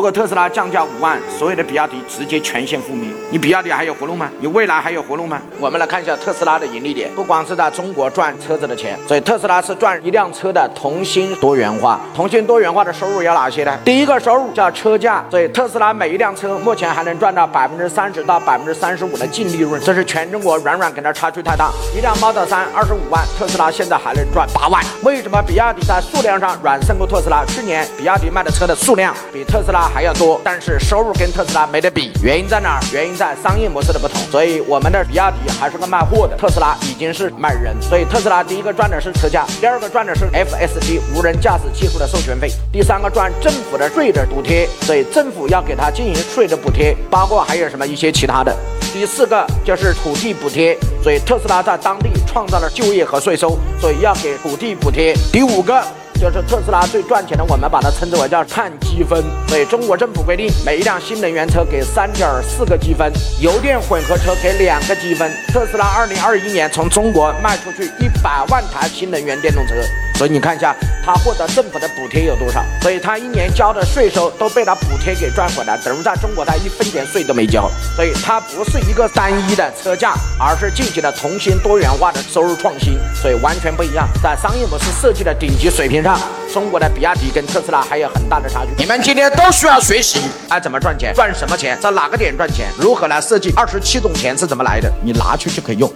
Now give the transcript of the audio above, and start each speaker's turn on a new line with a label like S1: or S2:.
S1: 如果特斯拉降价五万，所有的比亚迪直接全线覆灭，你比亚迪还有活路吗？你未来还有活路吗？我们来看一下特斯拉的盈利点，不光是在中国赚车子的钱，所以特斯拉是赚一辆车的同心多元化。同心多元化的收入有哪些呢？第一个收入叫车价，所以特斯拉每一辆车目前还能赚到百分之三十到百分之三十五的净利润，这是全中国软软跟它差距太大。一辆 Model 3二十五万，特斯拉现在还能赚八万。为什么比亚迪在数量上软胜过特斯拉？去年比亚迪卖的车的数量比特斯拉还要多，但是收入跟特斯拉没得比。原因在哪儿？原因在商业模式的不同。所以我们的比亚迪还是个卖货的，特斯拉已经是卖人。所以特斯拉第一个赚的是车价，第二个赚的是 FSD 无人驾驶技术的授权费，第三个赚政府的税的补贴。所以政府要给他进行税的补贴，包括还有什么一些其他的。第四个就是土地补贴，所以特斯拉在当地创造了就业和税收，所以要给土地补贴。第五个。就是特斯拉最赚钱的，我们把它称之为叫碳积分。所以中国政府规定，每一辆新能源车给三点四个积分，油电混合车给两个积分。特斯拉二零二一年从中国卖出去一百万台新能源电动车。所以你看一下，他获得政府的补贴有多少？所以他一年交的税收都被他补贴给赚回来，等于在中国他一分钱税都没交。所以它不是一个单一的车价，而是进行了重新多元化的收入创新，所以完全不一样。在商业模式设计的顶级水平上，中国的比亚迪跟特斯拉还有很大的差距。你们今天都需要学习，哎，怎么赚钱？赚什么钱？在哪个点赚钱？如何来设计？二十七种钱是怎么来的？你拿去就可以用。